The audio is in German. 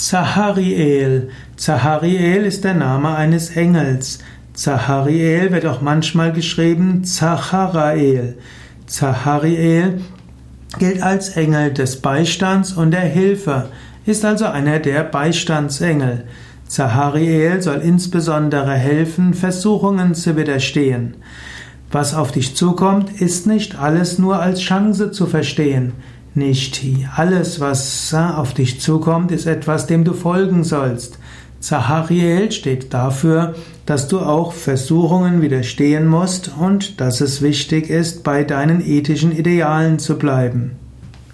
Zachariel. Zachariel ist der Name eines Engels. Zachariel wird auch manchmal geschrieben Zacharael. Zachariel gilt als Engel des Beistands und der Hilfe, ist also einer der Beistandsengel. Zachariel soll insbesondere helfen, Versuchungen zu widerstehen. Was auf dich zukommt, ist nicht alles nur als Chance zu verstehen. Nicht alles, was auf dich zukommt, ist etwas, dem du folgen sollst. Zachariel steht dafür, dass du auch Versuchungen widerstehen musst und dass es wichtig ist, bei deinen ethischen Idealen zu bleiben.